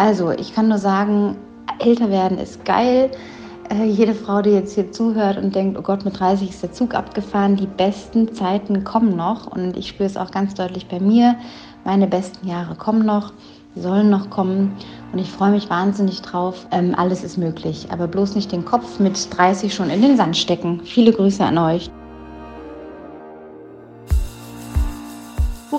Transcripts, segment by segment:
Also, ich kann nur sagen, älter werden ist geil. Äh, jede Frau, die jetzt hier zuhört und denkt, oh Gott, mit 30 ist der Zug abgefahren, die besten Zeiten kommen noch. Und ich spüre es auch ganz deutlich bei mir. Meine besten Jahre kommen noch, sollen noch kommen. Und ich freue mich wahnsinnig drauf. Ähm, alles ist möglich. Aber bloß nicht den Kopf mit 30 schon in den Sand stecken. Viele Grüße an euch.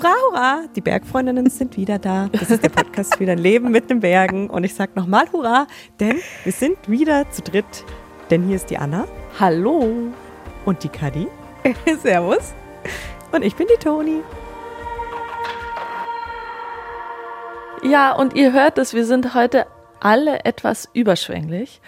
Hurra, hurra! Die Bergfreundinnen sind wieder da. Das ist der Podcast für dein Leben mit den Bergen. Und ich sag nochmal Hurra, denn wir sind wieder zu dritt. Denn hier ist die Anna. Hallo. Und die Kadi. Servus. Und ich bin die Toni. Ja, und ihr hört es, wir sind heute alle etwas überschwänglich.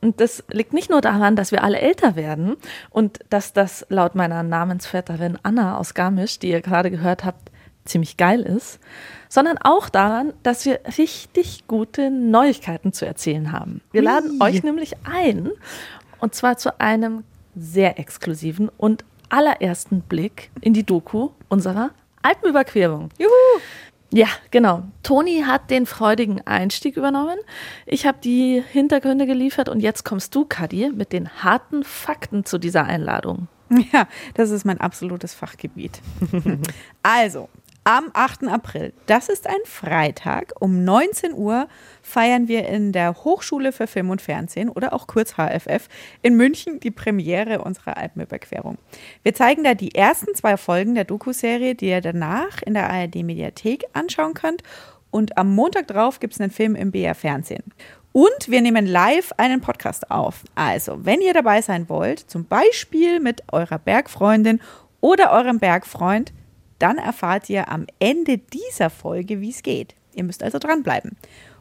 Und das liegt nicht nur daran, dass wir alle älter werden und dass das laut meiner Namensvetterin Anna aus Garmisch, die ihr gerade gehört habt, ziemlich geil ist, sondern auch daran, dass wir richtig gute Neuigkeiten zu erzählen haben. Wir Ui. laden euch nämlich ein und zwar zu einem sehr exklusiven und allerersten Blick in die Doku unserer Alpenüberquerung. Juhu! Ja, genau. Toni hat den freudigen Einstieg übernommen. Ich habe die Hintergründe geliefert und jetzt kommst du, Kadi, mit den harten Fakten zu dieser Einladung. Ja, das ist mein absolutes Fachgebiet. also, am 8. April, das ist ein Freitag, um 19 Uhr feiern wir in der Hochschule für Film und Fernsehen oder auch kurz HFF in München die Premiere unserer Alpenüberquerung. Wir zeigen da die ersten zwei Folgen der Doku-Serie, die ihr danach in der ARD-Mediathek anschauen könnt. Und am Montag drauf gibt es einen Film im BR Fernsehen. Und wir nehmen live einen Podcast auf. Also, wenn ihr dabei sein wollt, zum Beispiel mit eurer Bergfreundin oder eurem Bergfreund, dann erfahrt ihr am Ende dieser Folge, wie es geht. Ihr müsst also dranbleiben.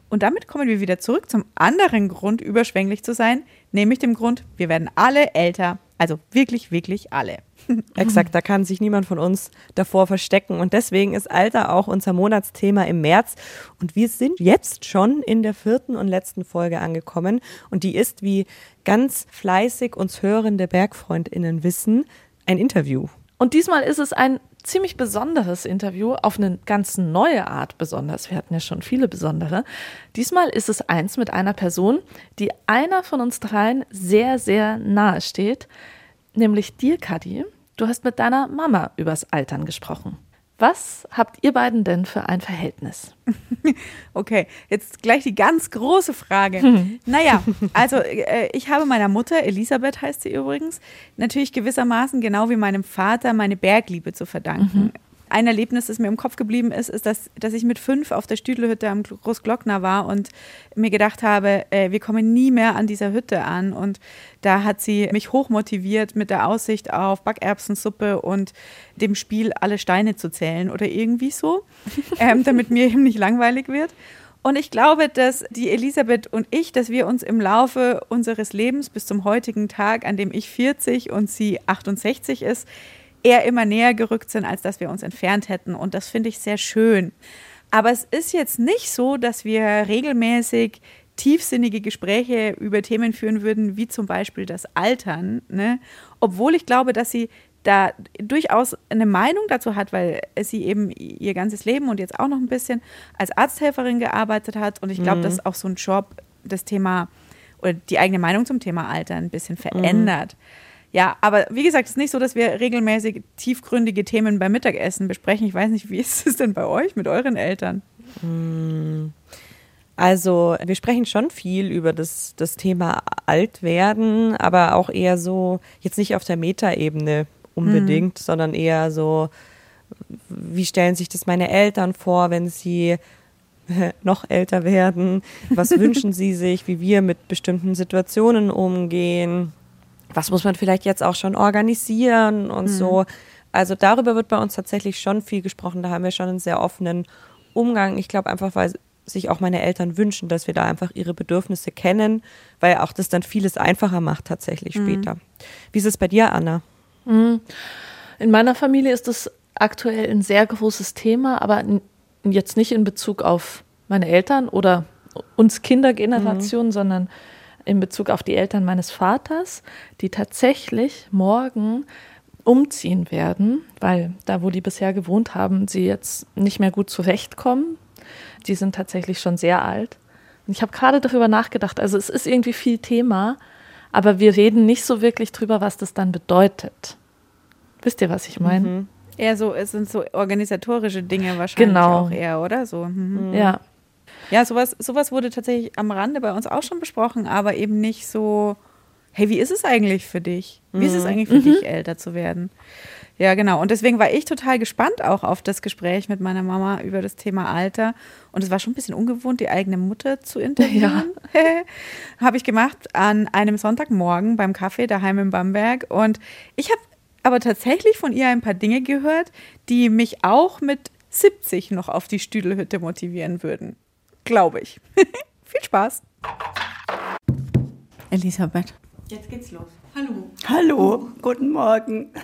Und damit kommen wir wieder zurück zum anderen Grund, überschwänglich zu sein, nämlich dem Grund, wir werden alle älter. Also wirklich, wirklich alle. Exakt, da kann sich niemand von uns davor verstecken. Und deswegen ist Alter auch unser Monatsthema im März. Und wir sind jetzt schon in der vierten und letzten Folge angekommen. Und die ist, wie ganz fleißig uns hörende BergfreundInnen wissen, ein Interview. Und diesmal ist es ein ziemlich besonderes Interview, auf eine ganz neue Art besonders. Wir hatten ja schon viele besondere. Diesmal ist es eins mit einer Person, die einer von uns dreien sehr, sehr nahe steht, nämlich dir, Kadi. Du hast mit deiner Mama übers Altern gesprochen. Was habt ihr beiden denn für ein Verhältnis? Okay, jetzt gleich die ganz große Frage. Hm. Naja, also äh, ich habe meiner Mutter, Elisabeth heißt sie übrigens, natürlich gewissermaßen genau wie meinem Vater meine Bergliebe zu verdanken. Mhm ein Erlebnis, das mir im Kopf geblieben ist, ist, dass, dass ich mit fünf auf der Stüdelhütte am Großglockner war und mir gedacht habe, äh, wir kommen nie mehr an dieser Hütte an. Und da hat sie mich hochmotiviert mit der Aussicht auf Backerbsensuppe und dem Spiel, alle Steine zu zählen oder irgendwie so, ähm, damit mir eben nicht langweilig wird. Und ich glaube, dass die Elisabeth und ich, dass wir uns im Laufe unseres Lebens bis zum heutigen Tag, an dem ich 40 und sie 68 ist, eher immer näher gerückt sind, als dass wir uns entfernt hätten. Und das finde ich sehr schön. Aber es ist jetzt nicht so, dass wir regelmäßig tiefsinnige Gespräche über Themen führen würden, wie zum Beispiel das Altern. Ne? Obwohl ich glaube, dass sie da durchaus eine Meinung dazu hat, weil sie eben ihr ganzes Leben und jetzt auch noch ein bisschen als Arzthelferin gearbeitet hat. Und ich glaube, mhm. dass auch so ein Job das Thema oder die eigene Meinung zum Thema Alter ein bisschen verändert. Mhm. Ja, aber wie gesagt, es ist nicht so, dass wir regelmäßig tiefgründige Themen beim Mittagessen besprechen. Ich weiß nicht, wie ist es denn bei euch mit euren Eltern? Hm. Also, wir sprechen schon viel über das, das Thema Altwerden, aber auch eher so, jetzt nicht auf der Metaebene unbedingt, mhm. sondern eher so, wie stellen sich das meine Eltern vor, wenn sie noch älter werden? Was wünschen sie sich, wie wir mit bestimmten Situationen umgehen? Was muss man vielleicht jetzt auch schon organisieren und mhm. so. Also darüber wird bei uns tatsächlich schon viel gesprochen. Da haben wir schon einen sehr offenen Umgang. Ich glaube einfach, weil sich auch meine Eltern wünschen, dass wir da einfach ihre Bedürfnisse kennen, weil auch das dann vieles einfacher macht tatsächlich mhm. später. Wie ist es bei dir, Anna? Mhm. In meiner Familie ist das aktuell ein sehr großes Thema, aber jetzt nicht in Bezug auf meine Eltern oder uns Kindergeneration, mhm. sondern in Bezug auf die Eltern meines Vaters, die tatsächlich morgen umziehen werden, weil da, wo die bisher gewohnt haben, sie jetzt nicht mehr gut zurechtkommen. Die sind tatsächlich schon sehr alt. Ich habe gerade darüber nachgedacht. Also es ist irgendwie viel Thema, aber wir reden nicht so wirklich drüber, was das dann bedeutet. Wisst ihr, was ich meine? Mhm. Eher so, es sind so organisatorische Dinge wahrscheinlich genau. auch eher, oder? So. Mhm. Ja. Ja, sowas, sowas wurde tatsächlich am Rande bei uns auch schon besprochen, aber eben nicht so, hey, wie ist es eigentlich für dich? Wie mhm. ist es mhm. eigentlich für mhm. dich, älter zu werden? Ja, genau. Und deswegen war ich total gespannt auch auf das Gespräch mit meiner Mama über das Thema Alter. Und es war schon ein bisschen ungewohnt, die eigene Mutter zu interviewen. Ja. habe ich gemacht an einem Sonntagmorgen beim Kaffee daheim in Bamberg. Und ich habe aber tatsächlich von ihr ein paar Dinge gehört, die mich auch mit 70 noch auf die Stüdelhütte motivieren würden. Glaube ich. Viel Spaß. Elisabeth. Jetzt geht's los. Hallo. Hallo, guten Morgen.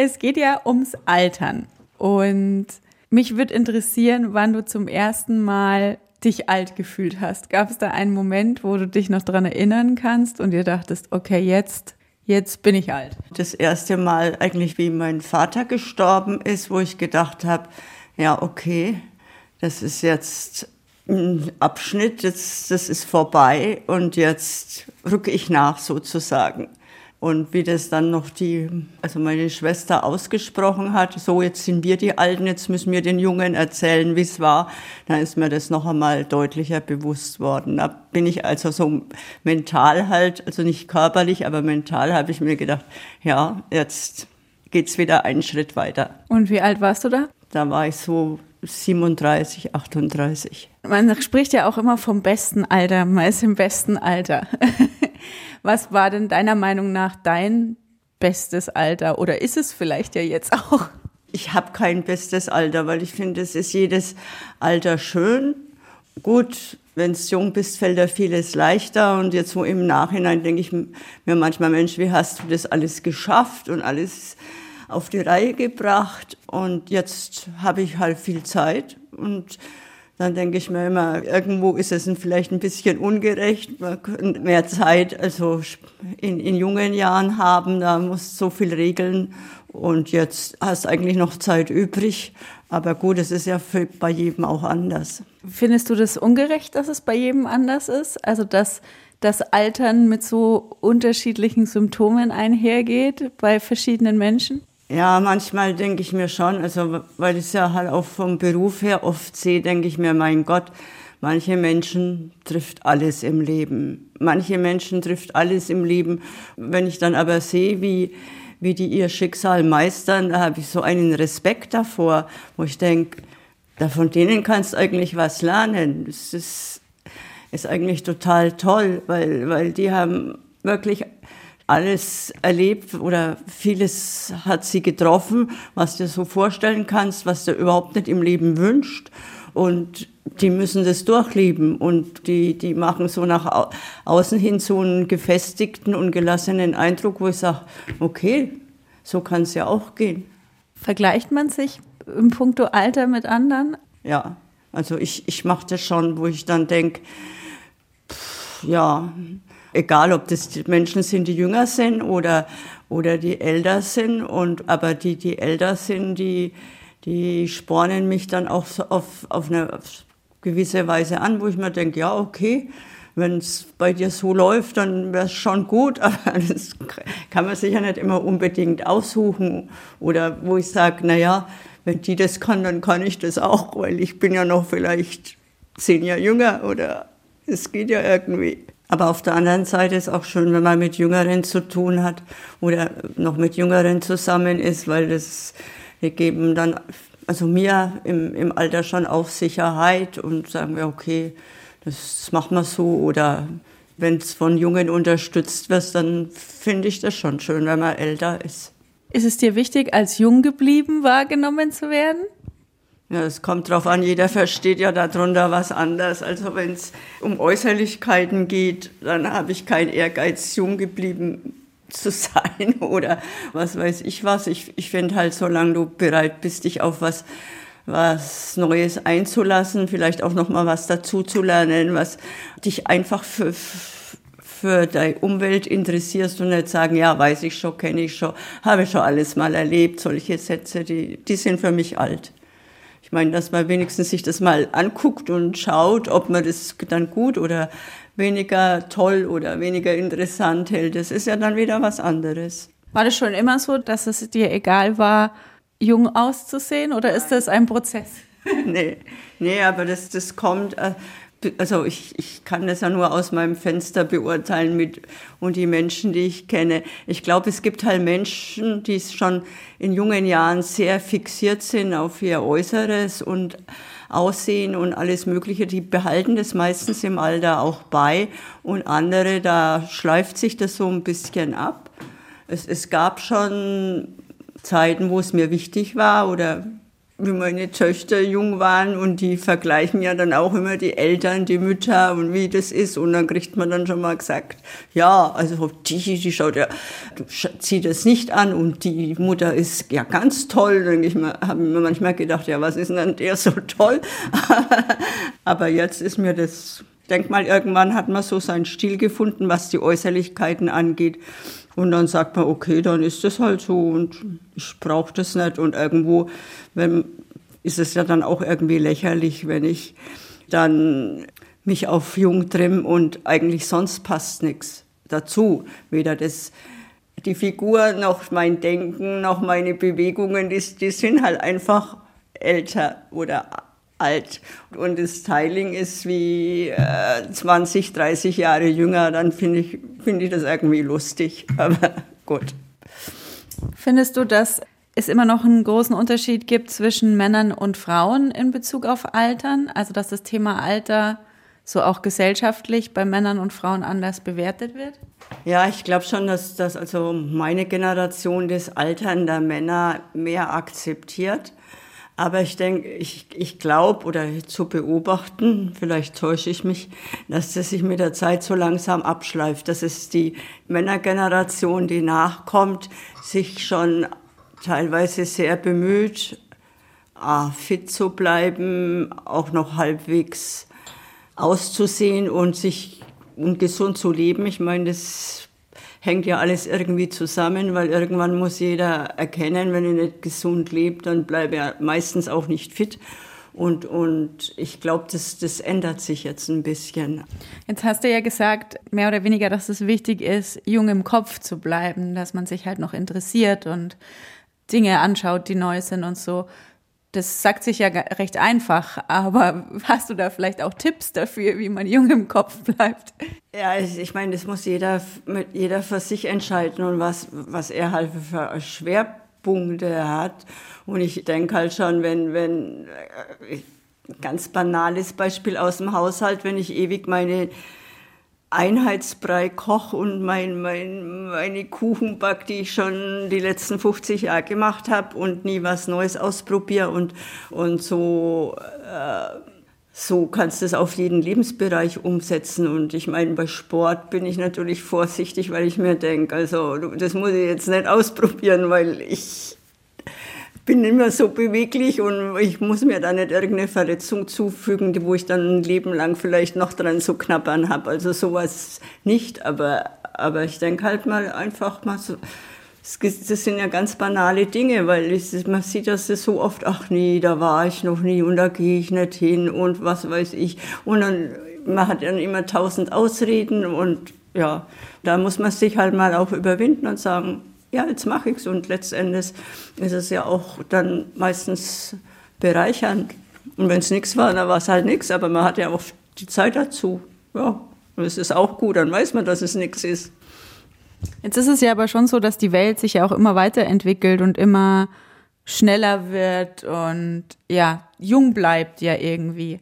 Es geht ja ums Altern. Und mich würde interessieren, wann du zum ersten Mal dich alt gefühlt hast. Gab es da einen Moment, wo du dich noch daran erinnern kannst und dir dachtest, okay, jetzt, jetzt bin ich alt? Das erste Mal eigentlich, wie mein Vater gestorben ist, wo ich gedacht habe, ja, okay, das ist jetzt ein Abschnitt, das, das ist vorbei und jetzt rücke ich nach sozusagen. Und wie das dann noch die, also meine Schwester ausgesprochen hat, so jetzt sind wir die Alten, jetzt müssen wir den Jungen erzählen, wie es war, dann ist mir das noch einmal deutlicher bewusst worden. Da bin ich also so mental halt, also nicht körperlich, aber mental habe ich mir gedacht, ja, jetzt geht's wieder einen Schritt weiter. Und wie alt warst du da? Da war ich so 37, 38. Man spricht ja auch immer vom besten Alter, man ist im besten Alter. Was war denn deiner Meinung nach dein bestes Alter oder ist es vielleicht ja jetzt auch? Ich habe kein bestes Alter, weil ich finde, es ist jedes Alter schön. Gut, wenn du jung bist, fällt da vieles leichter. Und jetzt so im Nachhinein denke ich mir manchmal, Mensch, wie hast du das alles geschafft und alles auf die Reihe gebracht? Und jetzt habe ich halt viel Zeit und dann denke ich mir immer, irgendwo ist es vielleicht ein bisschen ungerecht. Man könnte mehr Zeit, also in, in jungen Jahren haben, da muss so viel regeln. Und jetzt hast eigentlich noch Zeit übrig. Aber gut, es ist ja für, bei jedem auch anders. Findest du das ungerecht, dass es bei jedem anders ist? Also, dass das Altern mit so unterschiedlichen Symptomen einhergeht bei verschiedenen Menschen? Ja, manchmal denke ich mir schon, also weil ich es ja halt auch vom Beruf her oft sehe, denke ich mir, mein Gott, manche Menschen trifft alles im Leben. Manche Menschen trifft alles im Leben. Wenn ich dann aber sehe, wie, wie die ihr Schicksal meistern, da habe ich so einen Respekt davor, wo ich denke, da von denen kannst du eigentlich was lernen. Das ist, ist eigentlich total toll, weil, weil die haben wirklich alles erlebt oder vieles hat sie getroffen, was du dir so vorstellen kannst, was du überhaupt nicht im Leben wünscht. Und die müssen das durchleben und die, die machen so nach außen hin so einen gefestigten und gelassenen Eindruck, wo ich sage, okay, so kann es ja auch gehen. Vergleicht man sich im Punkto Alter mit anderen? Ja, also ich, ich mache das schon, wo ich dann denke, ja, egal ob das die Menschen sind, die jünger sind oder, oder die älter sind. Und, aber die, die älter sind, die, die spornen mich dann auch so auf, auf eine gewisse Weise an, wo ich mir denke, ja, okay, wenn es bei dir so läuft, dann wäre es schon gut, aber das kann man sich ja nicht immer unbedingt aussuchen. Oder wo ich sage, naja, wenn die das kann, dann kann ich das auch, weil ich bin ja noch vielleicht zehn Jahre jünger oder es geht ja irgendwie. Aber auf der anderen Seite ist auch schön, wenn man mit Jüngeren zu tun hat oder noch mit Jüngeren zusammen ist, weil das wir geben dann, also mir im, im Alter schon auch Sicherheit und sagen wir, okay, das machen wir so oder wenn es von Jungen unterstützt wird, dann finde ich das schon schön, wenn man älter ist. Ist es dir wichtig, als jung geblieben wahrgenommen zu werden? Ja, es kommt drauf an, jeder versteht ja darunter was anders. Also wenn es um Äußerlichkeiten geht, dann habe ich keinen Ehrgeiz, jung geblieben zu sein oder was weiß ich was. Ich, ich finde halt, solange du bereit bist, dich auf was, was Neues einzulassen, vielleicht auch noch mal was dazuzulernen, was dich einfach für, für deine Umwelt interessierst und nicht sagen, ja, weiß ich schon, kenne ich schon, habe schon alles mal erlebt. Solche Sätze, die, die sind für mich alt Ich meine, dass man wenigstens sich das mal anguckt und schaut, ob man das dann gut oder weniger toll oder weniger interessant hält. Das ist ja dann wieder was anderes. War das schon immer so, dass es dir egal war, jung auszusehen oder ist das ein Prozess? nee, nee, aber das, das kommt, äh, also ich, ich kann das ja nur aus meinem Fenster beurteilen mit und die Menschen, die ich kenne. Ich glaube, es gibt halt Menschen, die schon in jungen Jahren sehr fixiert sind auf ihr Äußeres und Aussehen und alles Mögliche. Die behalten das meistens im Alter auch bei und andere, da schleift sich das so ein bisschen ab. Es, es gab schon Zeiten, wo es mir wichtig war oder wie meine Töchter jung waren und die vergleichen ja dann auch immer die Eltern, die Mütter und wie das ist und dann kriegt man dann schon mal gesagt, ja, also die, die schaut ja, du zieh das nicht an und die Mutter ist ja ganz toll. Dann ich habe mir manchmal gedacht, ja, was ist denn der so toll? Aber jetzt ist mir das, denk mal, irgendwann hat man so seinen Stil gefunden, was die Äußerlichkeiten angeht. Und dann sagt man, okay, dann ist das halt so und ich brauche das nicht. Und irgendwo wenn, ist es ja dann auch irgendwie lächerlich, wenn ich dann mich auf jung trimm und eigentlich sonst passt nichts dazu. Weder das, die Figur noch mein Denken noch meine Bewegungen, die, die sind halt einfach älter oder alt. Und das Styling ist wie äh, 20, 30 Jahre jünger, dann finde ich, finde ich das irgendwie lustig. Aber gut. Findest du, dass es immer noch einen großen Unterschied gibt zwischen Männern und Frauen in Bezug auf Altern? Also dass das Thema Alter so auch gesellschaftlich bei Männern und Frauen anders bewertet wird? Ja, ich glaube schon, dass, dass also meine Generation das Altern der Männer mehr akzeptiert. Aber ich denke, ich, ich glaube oder zu beobachten, vielleicht täusche ich mich, dass das sich mit der Zeit so langsam abschleift, dass es die Männergeneration, die nachkommt, sich schon teilweise sehr bemüht, fit zu bleiben, auch noch halbwegs auszusehen und sich und gesund zu leben. Ich meine, das hängt ja alles irgendwie zusammen, weil irgendwann muss jeder erkennen, wenn er nicht gesund lebt, dann bleibt er meistens auch nicht fit. Und, und ich glaube, das, das ändert sich jetzt ein bisschen. Jetzt hast du ja gesagt, mehr oder weniger, dass es wichtig ist, jung im Kopf zu bleiben, dass man sich halt noch interessiert und Dinge anschaut, die neu sind und so das sagt sich ja recht einfach, aber hast du da vielleicht auch Tipps dafür, wie man jung im Kopf bleibt? Ja, ich meine, das muss jeder, jeder für sich entscheiden und was, was er halt für Schwerpunkte hat. Und ich denke halt schon, wenn, wenn, äh, ganz banales Beispiel aus dem Haushalt, wenn ich ewig meine Einheitsbrei koch und mein, mein, meine Kuchen back, die ich schon die letzten 50 Jahre gemacht habe und nie was Neues ausprobiere und, und so, äh, so kannst du es auf jeden Lebensbereich umsetzen. Und ich meine, bei Sport bin ich natürlich vorsichtig, weil ich mir denke, also das muss ich jetzt nicht ausprobieren, weil ich bin immer so beweglich und ich muss mir da nicht irgendeine Verletzung zufügen, wo ich dann ein Leben lang vielleicht noch dran zu knabbern habe. Also sowas nicht, aber, aber ich denke halt mal einfach mal so, das sind ja ganz banale Dinge, weil man sieht das so oft, ach nee, da war ich noch nie und da gehe ich nicht hin und was weiß ich. Und dann, man hat dann immer tausend Ausreden und ja, da muss man sich halt mal auch überwinden und sagen, ja, jetzt mache ich es. Und letztendlich ist es ja auch dann meistens bereichernd. Und wenn es nichts war, dann war es halt nichts, aber man hat ja auch die Zeit dazu. Ja, und es ist auch gut, dann weiß man, dass es nichts ist. Jetzt ist es ja aber schon so, dass die Welt sich ja auch immer weiterentwickelt und immer schneller wird und ja, jung bleibt ja irgendwie.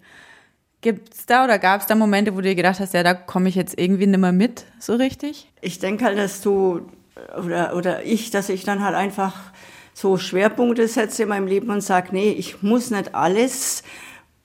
Gibt es da oder gab es da Momente, wo du dir gedacht hast, ja, da komme ich jetzt irgendwie nicht mehr mit, so richtig? Ich denke halt, dass du oder, oder ich, dass ich dann halt einfach so Schwerpunkte setze in meinem Leben und sage, nee, ich muss nicht alles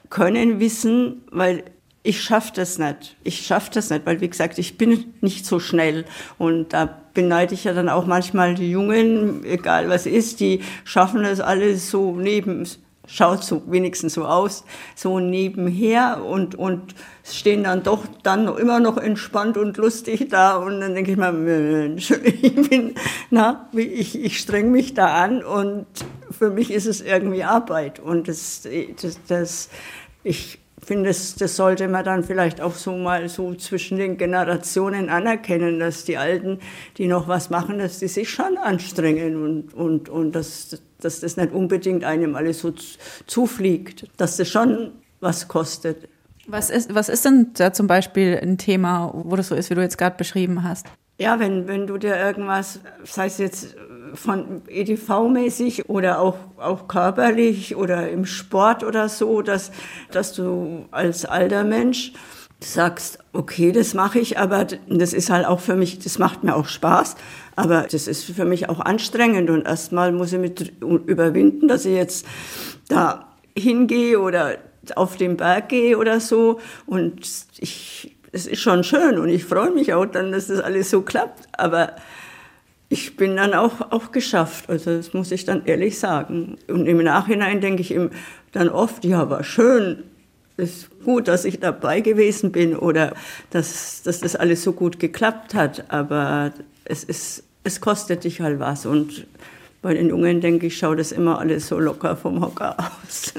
können, wissen, weil ich schaffe das nicht. Ich schaffe das nicht, weil wie gesagt, ich bin nicht so schnell und da beneide ich ja dann auch manchmal die Jungen, egal was ist, die schaffen das alles so neben schaut so wenigstens so aus, so nebenher und, und stehen dann doch dann immer noch entspannt und lustig da und dann denke ich mal, Mensch, ich bin, na, ich, ich streng mich da an und für mich ist es irgendwie Arbeit und das, das, das ich finde, das, das sollte man dann vielleicht auch so mal so zwischen den Generationen anerkennen, dass die Alten, die noch was machen, dass die sich schon anstrengen und, und, und dass, dass das nicht unbedingt einem alles so zufliegt, dass das schon was kostet. Was ist, was ist denn da zum Beispiel ein Thema, wo das so ist, wie du jetzt gerade beschrieben hast? Ja, wenn, wenn du dir irgendwas, sei es jetzt von EDV-mäßig oder auch, auch körperlich oder im Sport oder so, dass, dass du als alter Mensch sagst, okay, das mache ich, aber das ist halt auch für mich, das macht mir auch Spaß, aber das ist für mich auch anstrengend und erstmal muss ich mit überwinden, dass ich jetzt da hingehe oder auf den Berg gehe oder so und ich, es ist schon schön und ich freue mich auch dann, dass das alles so klappt, aber ich bin dann auch, auch geschafft. Also das muss ich dann ehrlich sagen. Und im Nachhinein denke ich ihm dann oft, ja, war schön, ist gut, dass ich dabei gewesen bin oder dass, dass das alles so gut geklappt hat. Aber es, ist, es kostet dich halt was. Und bei den Jungen, denke ich, schaut das immer alles so locker vom Hocker aus.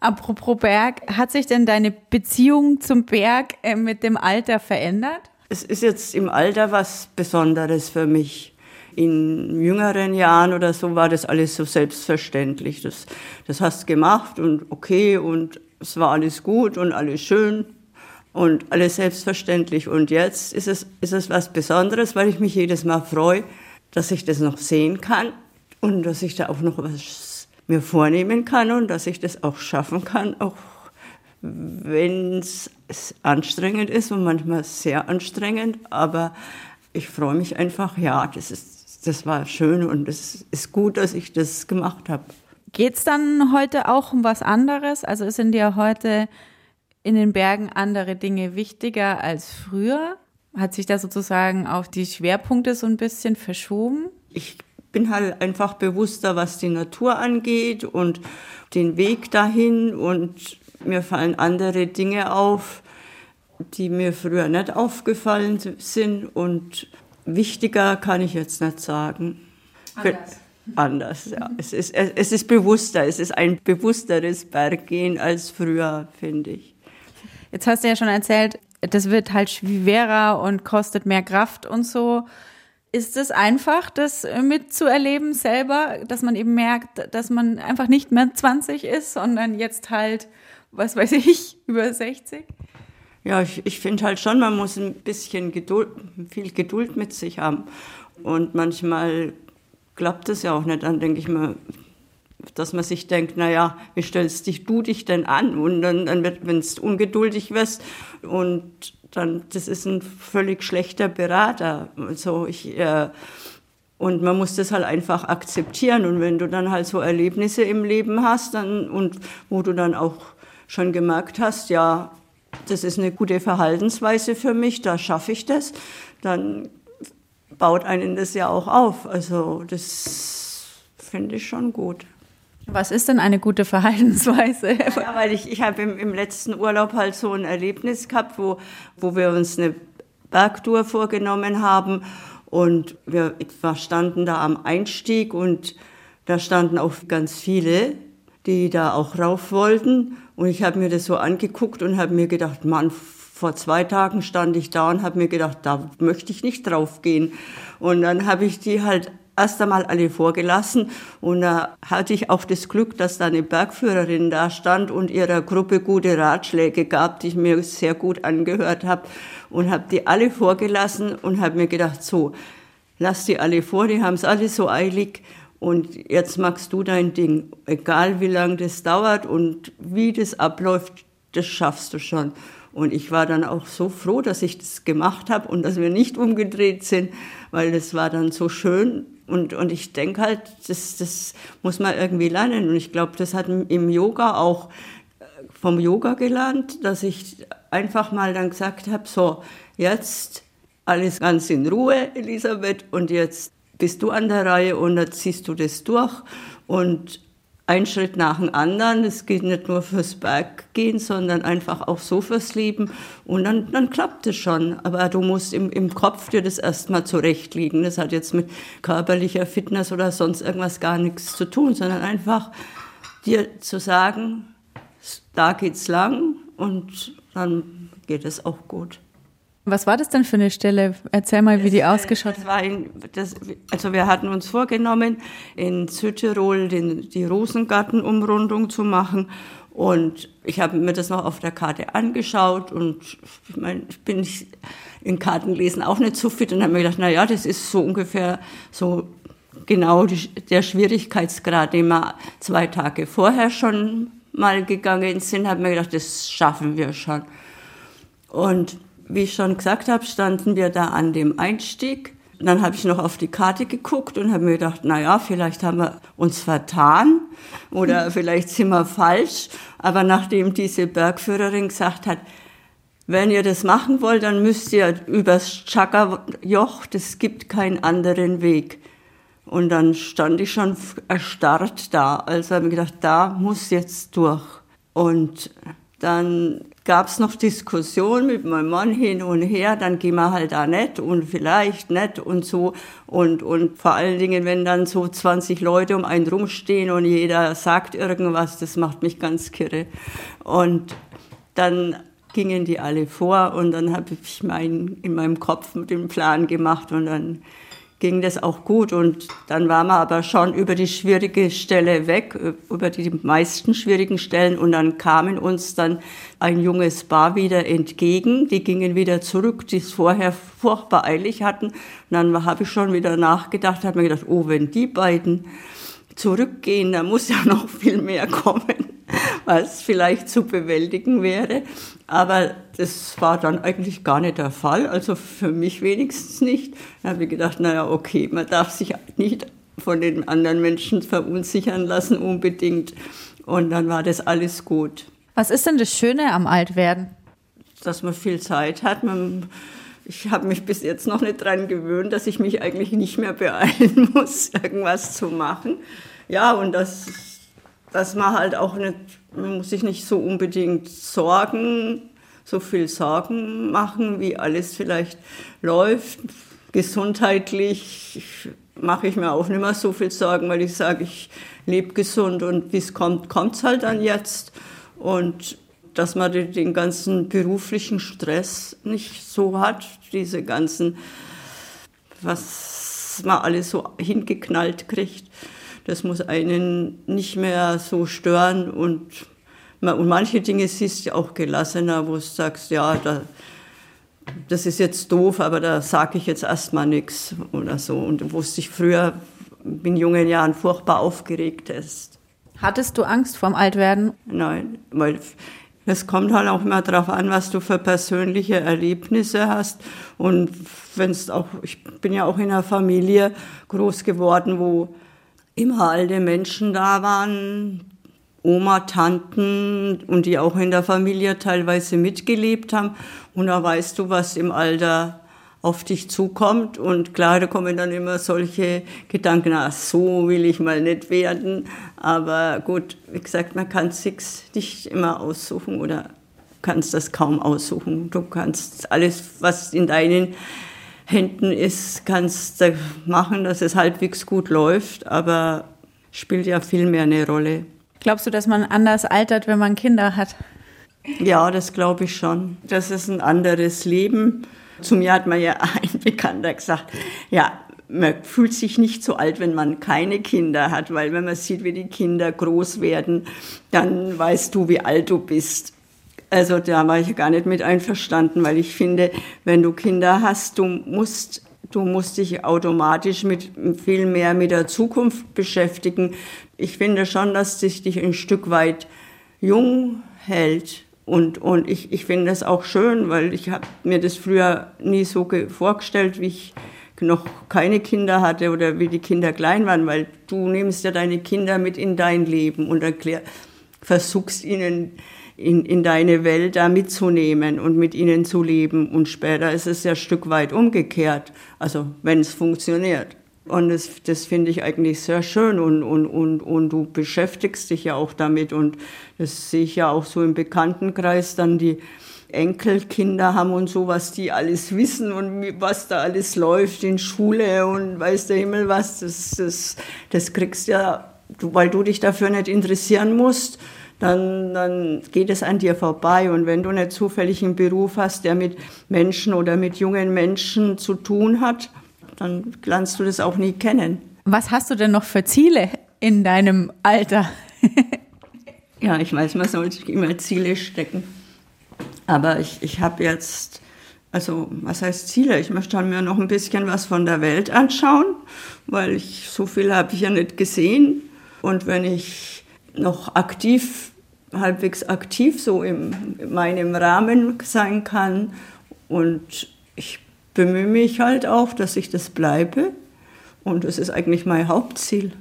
Apropos Berg, hat sich denn deine Beziehung zum Berg äh, mit dem Alter verändert? Es ist jetzt im Alter was Besonderes für mich in jüngeren Jahren oder so war das alles so selbstverständlich. Das, das hast du gemacht und okay und es war alles gut und alles schön und alles selbstverständlich. Und jetzt ist es, ist es was Besonderes, weil ich mich jedes Mal freue, dass ich das noch sehen kann und dass ich da auch noch was mir vornehmen kann und dass ich das auch schaffen kann, auch wenn es anstrengend ist und manchmal sehr anstrengend, aber ich freue mich einfach, ja, das ist das war schön und es ist gut, dass ich das gemacht habe. Geht es dann heute auch um was anderes? Also sind dir heute in den Bergen andere Dinge wichtiger als früher? Hat sich da sozusagen auch die Schwerpunkte so ein bisschen verschoben? Ich bin halt einfach bewusster, was die Natur angeht und den Weg dahin und mir fallen andere Dinge auf, die mir früher nicht aufgefallen sind und wichtiger kann ich jetzt nicht sagen. Anders. Anders, ja. Es ist, es ist bewusster, es ist ein bewussteres Berggehen als früher, finde ich. Jetzt hast du ja schon erzählt, das wird halt schwerer und kostet mehr Kraft und so. Ist es einfach, das mitzuerleben selber, dass man eben merkt, dass man einfach nicht mehr 20 ist, sondern jetzt halt, was weiß ich, über 60? Ja, ich, ich finde halt schon, man muss ein bisschen Geduld, viel Geduld mit sich haben. Und manchmal klappt es ja auch nicht. Dann denke ich mir, dass man sich denkt, naja, wie stellst dich du dich denn an? Und dann, dann wenn es ungeduldig wirst und dann, das ist ein völlig schlechter Berater. Also ich, äh, und man muss das halt einfach akzeptieren. Und wenn du dann halt so Erlebnisse im Leben hast, dann, und wo du dann auch schon gemerkt hast, ja, das ist eine gute Verhaltensweise für mich, da schaffe ich das, dann baut einen das ja auch auf. Also das finde ich schon gut. Was ist denn eine gute Verhaltensweise? Ja, weil ich, ich habe im, im letzten Urlaub halt so ein Erlebnis gehabt, wo, wo wir uns eine Bergtour vorgenommen haben und wir standen da am Einstieg und da standen auch ganz viele, die da auch rauf wollten. Und ich habe mir das so angeguckt und habe mir gedacht, Mann, vor zwei Tagen stand ich da und habe mir gedacht, da möchte ich nicht drauf gehen. Und dann habe ich die halt erst einmal alle vorgelassen und da hatte ich auch das Glück, dass da eine Bergführerin da stand und ihrer Gruppe gute Ratschläge gab, die ich mir sehr gut angehört habe und habe die alle vorgelassen und habe mir gedacht, so, lass die alle vor, die haben es alle so eilig und jetzt machst du dein Ding. Egal wie lange das dauert und wie das abläuft, das schaffst du schon. Und ich war dann auch so froh, dass ich das gemacht habe und dass wir nicht umgedreht sind, weil das war dann so schön. Und, und ich denke halt, das, das muss man irgendwie lernen. Und ich glaube, das hat im Yoga auch äh, vom Yoga gelernt, dass ich einfach mal dann gesagt habe, so, jetzt alles ganz in Ruhe, Elisabeth, und jetzt bist du an der Reihe und dann ziehst du das durch. Und ein Schritt nach dem anderen. Es geht nicht nur fürs Berggehen, sondern einfach auch so fürs Leben. Und dann, dann klappt es schon. Aber du musst im, im Kopf dir das erstmal zurechtlegen. Das hat jetzt mit körperlicher Fitness oder sonst irgendwas gar nichts zu tun, sondern einfach dir zu sagen, da geht's lang und dann geht es auch gut. Was war das denn für eine Stelle? Erzähl mal, wie die ausgeschaut hat. also wir hatten uns vorgenommen, in Südtirol den, die Rosengartenumrundung zu machen. Und ich habe mir das noch auf der Karte angeschaut und ich meine, ich bin in Kartenlesen auch nicht so fit und habe mir gedacht, na ja, das ist so ungefähr so genau die, der Schwierigkeitsgrad, den wir zwei Tage vorher schon mal gegangen sind, habe mir gedacht, das schaffen wir schon. Und wie ich schon gesagt habe, standen wir da an dem Einstieg. Dann habe ich noch auf die Karte geguckt und habe mir gedacht, na ja, vielleicht haben wir uns vertan oder vielleicht sind wir falsch. Aber nachdem diese Bergführerin gesagt hat, wenn ihr das machen wollt, dann müsst ihr übers Chaka-Joch, das gibt keinen anderen Weg. Und dann stand ich schon erstarrt da. Also habe ich gedacht, da muss jetzt durch. Und dann gab es noch Diskussionen mit meinem Mann hin und her, dann gehen wir halt da nicht und vielleicht nicht und so. Und, und vor allen Dingen, wenn dann so 20 Leute um einen rumstehen und jeder sagt irgendwas, das macht mich ganz kirre. Und dann gingen die alle vor und dann habe ich mein, in meinem Kopf den Plan gemacht und dann ging das auch gut. Und dann waren wir aber schon über die schwierige Stelle weg, über die meisten schwierigen Stellen. Und dann kamen uns dann ein junges Paar wieder entgegen. Die gingen wieder zurück, die es vorher furchtbar eilig hatten. Und dann habe ich schon wieder nachgedacht, habe mir gedacht, oh, wenn die beiden zurückgehen, da muss ja noch viel mehr kommen was vielleicht zu bewältigen wäre. Aber das war dann eigentlich gar nicht der Fall, also für mich wenigstens nicht. Da habe ich gedacht, naja, okay, man darf sich nicht von den anderen Menschen verunsichern lassen unbedingt. Und dann war das alles gut. Was ist denn das Schöne am Altwerden? Dass man viel Zeit hat. Man, ich habe mich bis jetzt noch nicht daran gewöhnt, dass ich mich eigentlich nicht mehr beeilen muss, irgendwas zu machen. Ja, und das dass man halt auch nicht, man muss sich nicht so unbedingt Sorgen, so viel Sorgen machen, wie alles vielleicht läuft. Gesundheitlich mache ich mir auch nicht mehr so viel Sorgen, weil ich sage, ich lebe gesund und wie es kommt, kommt es halt dann jetzt. Und dass man den ganzen beruflichen Stress nicht so hat, diese ganzen, was man alles so hingeknallt kriegt das muss einen nicht mehr so stören und, und manche Dinge siehst du auch gelassener, wo du sagst, ja, da, das ist jetzt doof, aber da sage ich jetzt erstmal nichts oder so. Und wo es sich früher in jungen Jahren furchtbar aufgeregt ist. Hattest du Angst vorm Altwerden? Nein, weil es kommt halt auch immer darauf an, was du für persönliche Erlebnisse hast. Und wenn es auch, ich bin ja auch in einer Familie groß geworden, wo immer alte Menschen da waren, Oma, Tanten und die auch in der Familie teilweise mitgelebt haben. Und da weißt du, was im Alter auf dich zukommt. Und klar, da kommen dann immer solche Gedanken, ach, so will ich mal nicht werden. Aber gut, wie gesagt, man kann es nicht immer aussuchen oder kannst das kaum aussuchen. Du kannst alles, was in deinen Händen ist, kannst du machen, dass es halbwegs gut läuft, aber spielt ja viel mehr eine Rolle. Glaubst du, dass man anders altert, wenn man Kinder hat? Ja, das glaube ich schon. Das ist ein anderes Leben. Zu mir hat man ja ein Bekannter gesagt, ja, man fühlt sich nicht so alt, wenn man keine Kinder hat, weil wenn man sieht, wie die Kinder groß werden, dann weißt du, wie alt du bist. Also da war ich gar nicht mit einverstanden, weil ich finde, wenn du Kinder hast, du musst Du musst dich automatisch mit viel mehr mit der Zukunft beschäftigen. Ich finde schon, dass sich dich ein Stück weit jung hält. Und, und ich, ich finde das auch schön, weil ich habe mir das früher nie so vorgestellt, wie ich noch keine Kinder hatte oder wie die Kinder klein waren, weil du nimmst ja deine Kinder mit in dein Leben und erklär, versuchst ihnen in, in deine Welt da mitzunehmen und mit ihnen zu leben. Und später ist es ja ein Stück weit umgekehrt, also wenn es funktioniert. Und das, das finde ich eigentlich sehr schön und, und, und, und du beschäftigst dich ja auch damit. Und das sehe ich ja auch so im Bekanntenkreis, dann die Enkelkinder haben und so, was die alles wissen und was da alles läuft in Schule und weiß der Himmel was. Das, das, das kriegst ja, weil du dich dafür nicht interessieren musst. Dann, dann geht es an dir vorbei. Und wenn du nicht zufällig einen Beruf hast, der mit Menschen oder mit jungen Menschen zu tun hat, dann lernst du das auch nie kennen. Was hast du denn noch für Ziele in deinem Alter? ja, ich weiß, man sollte immer Ziele stecken. Aber ich, ich habe jetzt, also was heißt Ziele? Ich möchte mir noch ein bisschen was von der Welt anschauen, weil ich so viel habe ich ja nicht gesehen. Und wenn ich noch aktiv, halbwegs aktiv so im, in meinem Rahmen sein kann und ich bemühe mich halt auch, dass ich das bleibe. Und das ist eigentlich mein Hauptziel.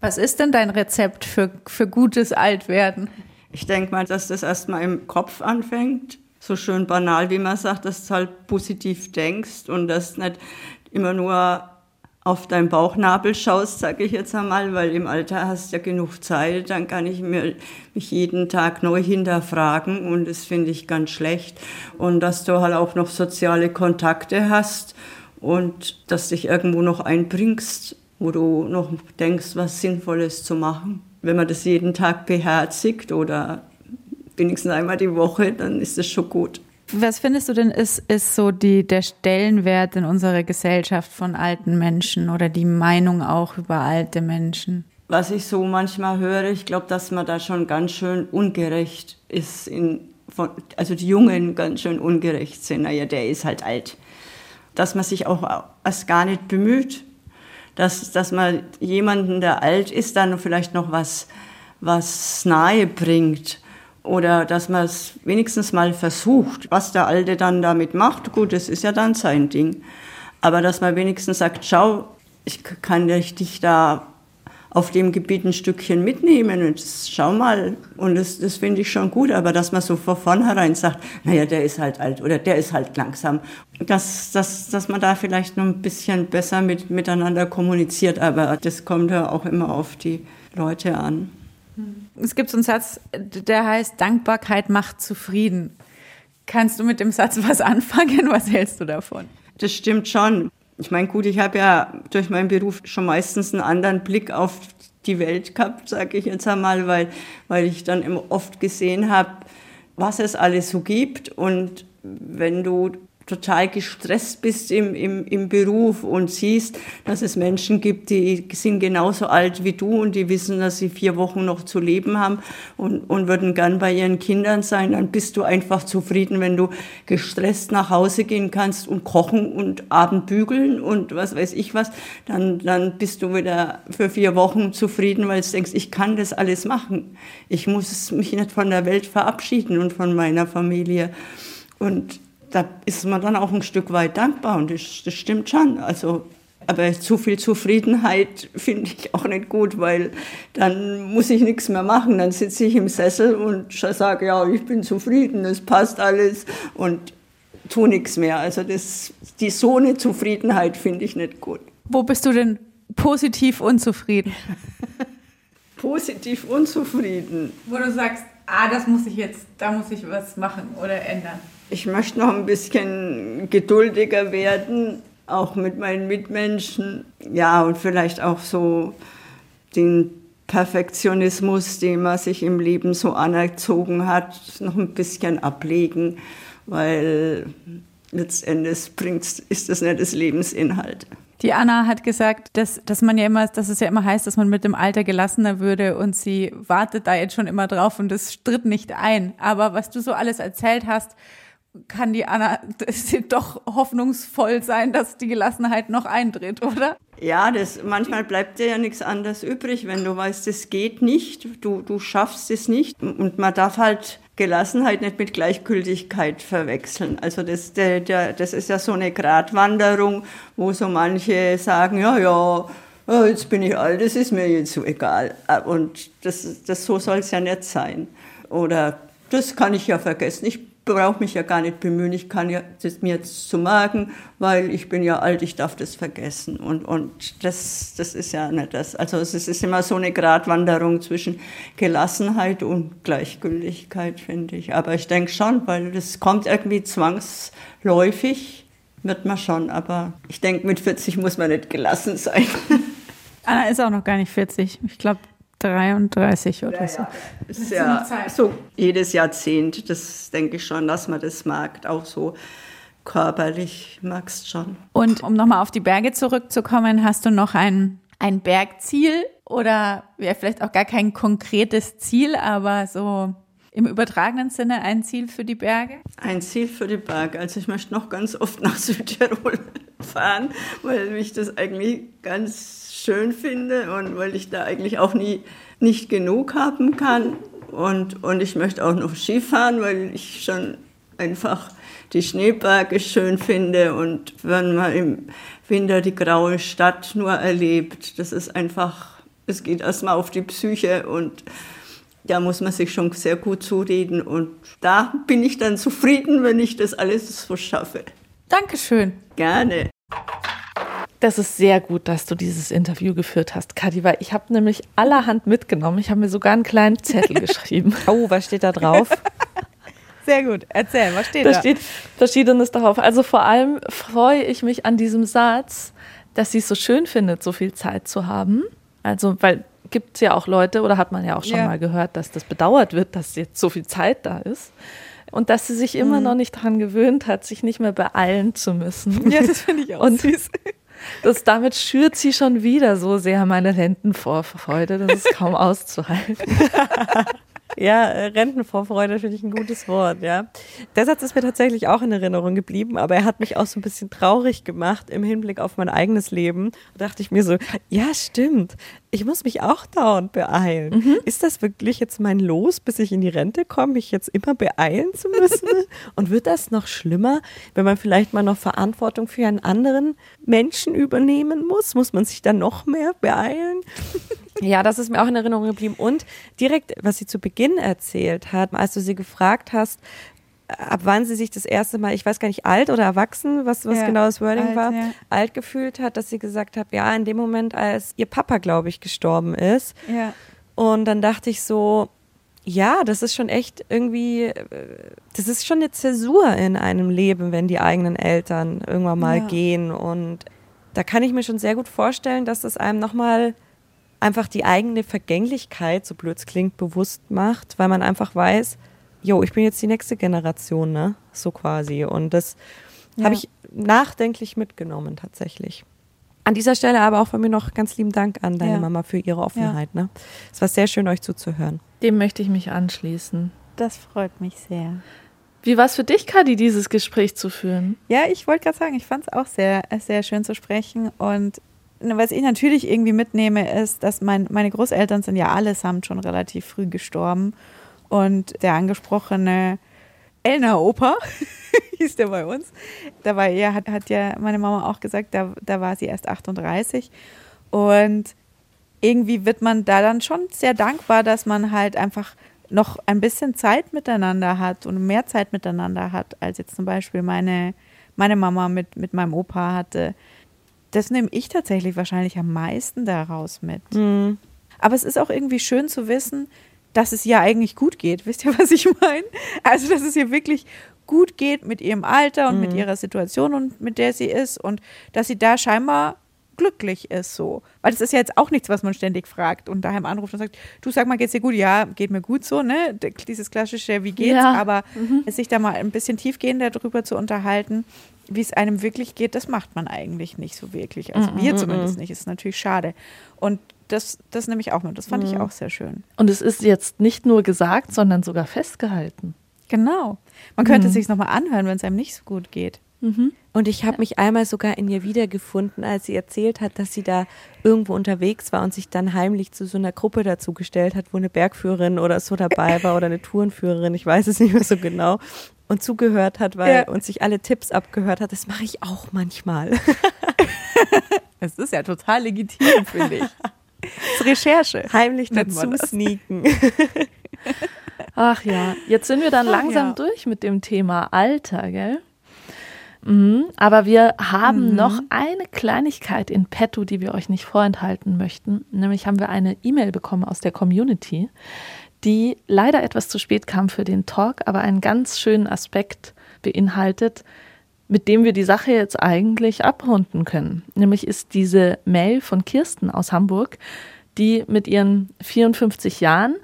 Was ist denn dein Rezept für, für gutes Altwerden? Ich denke mal, dass das erstmal im Kopf anfängt. So schön banal, wie man sagt, dass du halt positiv denkst und dass nicht immer nur auf deinen Bauchnabel schaust, sage ich jetzt einmal, weil im Alter hast du ja genug Zeit, dann kann ich mir, mich jeden Tag neu hinterfragen und das finde ich ganz schlecht. Und dass du halt auch noch soziale Kontakte hast und dass dich irgendwo noch einbringst, wo du noch denkst, was Sinnvolles zu machen. Wenn man das jeden Tag beherzigt oder wenigstens einmal die Woche, dann ist das schon gut. Was findest du denn ist, ist so die, der Stellenwert in unserer Gesellschaft von alten Menschen oder die Meinung auch über alte Menschen? Was ich so manchmal höre, ich glaube, dass man da schon ganz schön ungerecht ist, in, von, also die Jungen ganz schön ungerecht sind. Naja, der ist halt alt. Dass man sich auch erst gar nicht bemüht, dass, dass man jemanden, der alt ist, dann vielleicht noch was, was nahe bringt oder dass man es wenigstens mal versucht. Was der Alte dann damit macht, gut, das ist ja dann sein Ding. Aber dass man wenigstens sagt, schau, ich kann dich da auf dem Gebiet ein Stückchen mitnehmen und schau mal. Und das, das finde ich schon gut, aber dass man so von vornherein sagt, naja, der ist halt alt oder der ist halt langsam. Dass, dass, dass man da vielleicht noch ein bisschen besser mit, miteinander kommuniziert, aber das kommt ja auch immer auf die Leute an. Es gibt so einen Satz, der heißt, Dankbarkeit macht zufrieden. Kannst du mit dem Satz was anfangen? Was hältst du davon? Das stimmt schon. Ich meine, gut, ich habe ja durch meinen Beruf schon meistens einen anderen Blick auf die Welt gehabt, sage ich jetzt einmal, weil, weil ich dann immer oft gesehen habe, was es alles so gibt. Und wenn du total gestresst bist im, im, im Beruf und siehst, dass es Menschen gibt, die sind genauso alt wie du und die wissen, dass sie vier Wochen noch zu leben haben und, und würden gern bei ihren Kindern sein, dann bist du einfach zufrieden, wenn du gestresst nach Hause gehen kannst und kochen und Abend bügeln und was weiß ich was, dann, dann bist du wieder für vier Wochen zufrieden, weil du denkst, ich kann das alles machen. Ich muss mich nicht von der Welt verabschieden und von meiner Familie. Und da ist man dann auch ein Stück weit dankbar und das, das stimmt schon. Also, aber zu viel Zufriedenheit finde ich auch nicht gut, weil dann muss ich nichts mehr machen. Dann sitze ich im Sessel und sage, ja, ich bin zufrieden, es passt alles und tu nichts mehr. Also das, die so eine Zufriedenheit finde ich nicht gut. Wo bist du denn positiv unzufrieden? positiv unzufrieden. Wo du sagst, ah, das muss ich jetzt, da muss ich was machen oder ändern ich möchte noch ein bisschen geduldiger werden, auch mit meinen Mitmenschen. Ja, und vielleicht auch so den Perfektionismus, den man sich im Leben so anerzogen hat, noch ein bisschen ablegen, weil letztendlich bringt, ist das nicht das Lebensinhalt. Die Anna hat gesagt, dass, dass man ja immer, dass es ja immer heißt, dass man mit dem Alter gelassener würde und sie wartet da jetzt schon immer drauf und das stritt nicht ein. Aber was du so alles erzählt hast, kann die Anna doch hoffnungsvoll sein, dass die Gelassenheit noch eintritt, oder? Ja, das, manchmal bleibt dir ja nichts anderes übrig, wenn du weißt, es geht nicht, du, du schaffst es nicht. Und man darf halt Gelassenheit nicht mit Gleichgültigkeit verwechseln. Also das, der, der, das ist ja so eine Gratwanderung, wo so manche sagen, ja, ja, jetzt bin ich alt, das ist mir jetzt so egal. Und das, das so soll es ja nicht sein. Oder das kann ich ja vergessen. Ich brauche mich ja gar nicht bemühen, ich kann ja das mir jetzt zu magen, weil ich bin ja alt, ich darf das vergessen. Und, und das, das ist ja nicht das. Also es ist immer so eine Gratwanderung zwischen Gelassenheit und Gleichgültigkeit, finde ich. Aber ich denke schon, weil das kommt irgendwie zwangsläufig, wird man schon. Aber ich denke, mit 40 muss man nicht gelassen sein. Anna ist auch noch gar nicht 40. Ich glaube, 33 oder so. Das ist ja so jedes Jahrzehnt, das denke ich schon, dass man das mag, auch so körperlich magst schon. Und um nochmal auf die Berge zurückzukommen, hast du noch ein, ein Bergziel oder ja, vielleicht auch gar kein konkretes Ziel, aber so im übertragenen Sinne ein Ziel für die Berge? Ein Ziel für die Berge. Also ich möchte noch ganz oft nach Südtirol fahren, weil mich das eigentlich ganz schön finde und weil ich da eigentlich auch nie nicht genug haben kann. Und, und ich möchte auch noch Skifahren, weil ich schon einfach die Schneeberge schön finde. Und wenn man im Winter die graue Stadt nur erlebt, das ist einfach, es geht erstmal auf die Psyche und da muss man sich schon sehr gut zureden. Und da bin ich dann zufrieden, wenn ich das alles so schaffe. Dankeschön. Gerne. Das ist sehr gut, dass du dieses Interview geführt hast, Kadi, weil ich habe nämlich allerhand mitgenommen. Ich habe mir sogar einen kleinen Zettel geschrieben. Oh, was steht da drauf? Sehr gut. Erzähl, was steht da? Da steht Verschiedenes darauf. Also vor allem freue ich mich an diesem Satz, dass sie es so schön findet, so viel Zeit zu haben. Also, weil gibt es ja auch Leute, oder hat man ja auch schon ja. mal gehört, dass das bedauert wird, dass jetzt so viel Zeit da ist. Und dass sie sich immer mhm. noch nicht daran gewöhnt hat, sich nicht mehr beeilen zu müssen. Ja, das finde ich auch und süß. Das, damit schürt sie schon wieder so sehr meine Rentenvorfreude, das ist kaum auszuhalten. Ja, äh, Rentenvorfreude finde ich ein gutes Wort, ja. Der Satz ist mir tatsächlich auch in Erinnerung geblieben, aber er hat mich auch so ein bisschen traurig gemacht im Hinblick auf mein eigenes Leben. Da dachte ich mir so, ja, stimmt ich muss mich auch dauernd beeilen. Mhm. Ist das wirklich jetzt mein Los, bis ich in die Rente komme, mich jetzt immer beeilen zu müssen? Und wird das noch schlimmer, wenn man vielleicht mal noch Verantwortung für einen anderen Menschen übernehmen muss? Muss man sich dann noch mehr beeilen? Ja, das ist mir auch in Erinnerung geblieben. Und direkt, was sie zu Beginn erzählt hat, als du sie gefragt hast, ab wann sie sich das erste Mal, ich weiß gar nicht, alt oder erwachsen, was, was ja, genau das Wording alt, war, ja. alt gefühlt hat, dass sie gesagt hat, ja, in dem Moment, als ihr Papa, glaube ich, gestorben ist. Ja. Und dann dachte ich so, ja, das ist schon echt irgendwie, das ist schon eine Zäsur in einem Leben, wenn die eigenen Eltern irgendwann mal ja. gehen. Und da kann ich mir schon sehr gut vorstellen, dass das einem nochmal einfach die eigene Vergänglichkeit, so blöd es klingt, bewusst macht, weil man einfach weiß, jo, ich bin jetzt die nächste Generation, ne? So quasi. Und das ja. habe ich nachdenklich mitgenommen tatsächlich. An dieser Stelle aber auch von mir noch ganz lieben Dank an deine ja. Mama für ihre Offenheit. Ja. Ne? Es war sehr schön, euch zuzuhören. Dem möchte ich mich anschließen. Das freut mich sehr. Wie war es für dich, Kadi, dieses Gespräch zu führen? Ja, ich wollte gerade sagen, ich fand es auch sehr, sehr schön zu sprechen. Und was ich natürlich irgendwie mitnehme, ist, dass mein, meine Großeltern sind ja allesamt schon relativ früh gestorben. Und der angesprochene Elner Opa, hieß der bei uns, da war er, hat, hat ja meine Mama auch gesagt, da, da war sie erst 38. Und irgendwie wird man da dann schon sehr dankbar, dass man halt einfach noch ein bisschen Zeit miteinander hat und mehr Zeit miteinander hat, als jetzt zum Beispiel meine, meine Mama mit, mit meinem Opa hatte. Das nehme ich tatsächlich wahrscheinlich am meisten daraus mit. Mhm. Aber es ist auch irgendwie schön zu wissen, dass es ihr eigentlich gut geht. Wisst ihr, was ich meine? Also, dass es ihr wirklich gut geht mit ihrem Alter und mhm. mit ihrer Situation und mit der sie ist und dass sie da scheinbar glücklich ist so. Weil das ist ja jetzt auch nichts, was man ständig fragt und daheim anruft und sagt, du sag mal, geht's dir gut? Ja, geht mir gut so, ne? Dieses klassische, wie geht's? Ja. Aber mhm. sich da mal ein bisschen tiefgehender darüber zu unterhalten, wie es einem wirklich geht, das macht man eigentlich nicht so wirklich. Also mhm. wir mhm, zumindest mhm. nicht. Ist natürlich schade. Und das, das nehme ich auch mit. Das fand mhm. ich auch sehr schön. Und es ist jetzt nicht nur gesagt, sondern sogar festgehalten. Genau. Man könnte mhm. es sich nochmal anhören, wenn es einem nicht so gut geht. Mhm. Und ich habe mich einmal sogar in ihr wiedergefunden, als sie erzählt hat, dass sie da irgendwo unterwegs war und sich dann heimlich zu so einer Gruppe dazugestellt hat, wo eine Bergführerin oder so dabei war oder eine Tourenführerin, ich weiß es nicht mehr so genau, und zugehört hat, weil ja. und sich alle Tipps abgehört hat. Das mache ich auch manchmal. Es ist ja total legitim, finde ich. Das Recherche. Heimlich dazu sneaken. Ach ja, jetzt sind wir dann Ach langsam ja. durch mit dem Thema Alter, gell? Mhm, aber wir haben Mhm. noch eine Kleinigkeit in petto, die wir euch nicht vorenthalten möchten. Nämlich haben wir eine E-Mail bekommen aus der Community, die leider etwas zu spät kam für den Talk, aber einen ganz schönen Aspekt beinhaltet, mit dem wir die Sache jetzt eigentlich abrunden können. Nämlich ist diese Mail von Kirsten aus Hamburg, die mit ihren 54 Jahren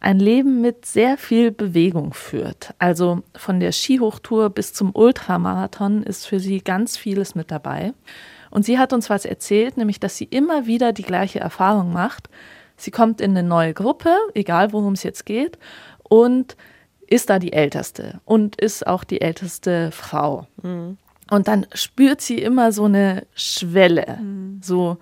ein Leben mit sehr viel Bewegung führt. Also von der Skihochtour bis zum Ultramarathon ist für sie ganz vieles mit dabei. Und sie hat uns was erzählt, nämlich dass sie immer wieder die gleiche Erfahrung macht. Sie kommt in eine neue Gruppe, egal worum es jetzt geht, und ist da die Älteste und ist auch die älteste Frau. Und dann spürt sie immer so eine Schwelle, so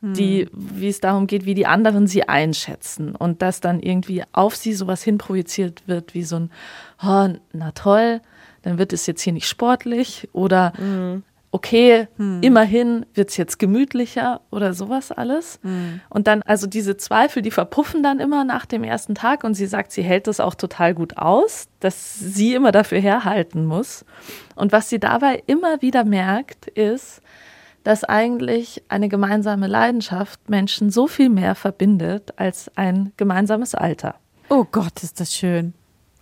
die, wie es darum geht, wie die anderen sie einschätzen. Und dass dann irgendwie auf sie sowas hinprojiziert wird, wie so ein, oh, na toll, dann wird es jetzt hier nicht sportlich oder okay, immerhin wird es jetzt gemütlicher oder sowas alles. Und dann, also diese Zweifel, die verpuffen dann immer nach dem ersten Tag und sie sagt, sie hält das auch total gut aus, dass sie immer dafür herhalten muss. Und was sie dabei immer wieder merkt, ist, dass eigentlich eine gemeinsame Leidenschaft Menschen so viel mehr verbindet als ein gemeinsames Alter. Oh Gott, ist das schön.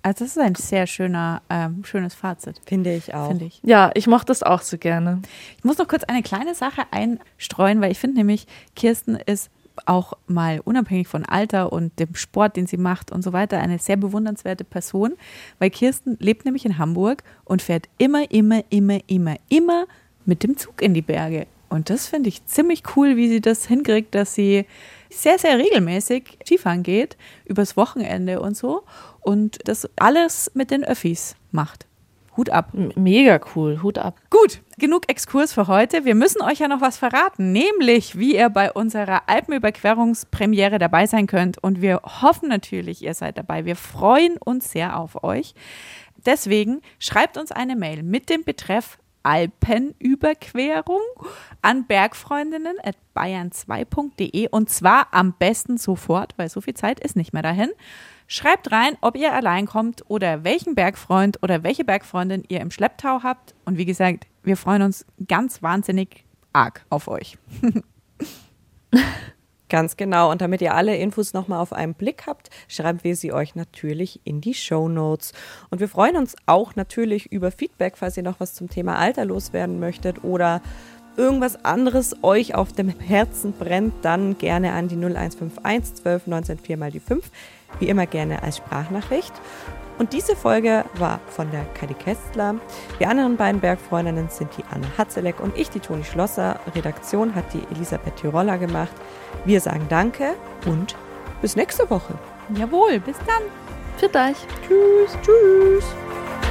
Also das ist ein sehr schöner, ähm, schönes Fazit, Finde ich auch. finde ich. Ja, ich mochte das auch so gerne. Ich muss noch kurz eine kleine Sache einstreuen, weil ich finde nämlich, Kirsten ist auch mal unabhängig von Alter und dem Sport, den sie macht und so weiter, eine sehr bewundernswerte Person, weil Kirsten lebt nämlich in Hamburg und fährt immer, immer, immer, immer, immer mit dem Zug in die Berge. Und das finde ich ziemlich cool, wie sie das hinkriegt, dass sie sehr, sehr regelmäßig Skifahren geht, übers Wochenende und so. Und das alles mit den Öffis macht. Hut ab. Mega cool, Hut ab. Gut, genug Exkurs für heute. Wir müssen euch ja noch was verraten, nämlich wie ihr bei unserer Alpenüberquerungspremiere dabei sein könnt. Und wir hoffen natürlich, ihr seid dabei. Wir freuen uns sehr auf euch. Deswegen schreibt uns eine Mail mit dem Betreff Alpenüberquerung an bergfreundinnen at bayern2.de und zwar am besten sofort, weil so viel Zeit ist nicht mehr dahin. Schreibt rein, ob ihr allein kommt oder welchen Bergfreund oder welche Bergfreundin ihr im Schlepptau habt. Und wie gesagt, wir freuen uns ganz wahnsinnig arg auf euch. Ganz genau. Und damit ihr alle Infos nochmal auf einen Blick habt, schreiben wir sie euch natürlich in die Show Notes. Und wir freuen uns auch natürlich über Feedback, falls ihr noch was zum Thema Alter loswerden möchtet oder irgendwas anderes euch auf dem Herzen brennt, dann gerne an die 0151 12 19 4 mal die 5. Wie immer gerne als Sprachnachricht. Und diese Folge war von der Kadi Kästler. Die anderen beiden Bergfreundinnen sind die Anne Hatzeleck und ich, die Toni Schlosser. Redaktion hat die Elisabeth Tiroller gemacht. Wir sagen Danke und bis nächste Woche. Jawohl, bis dann. Für euch. Tschüss, tschüss.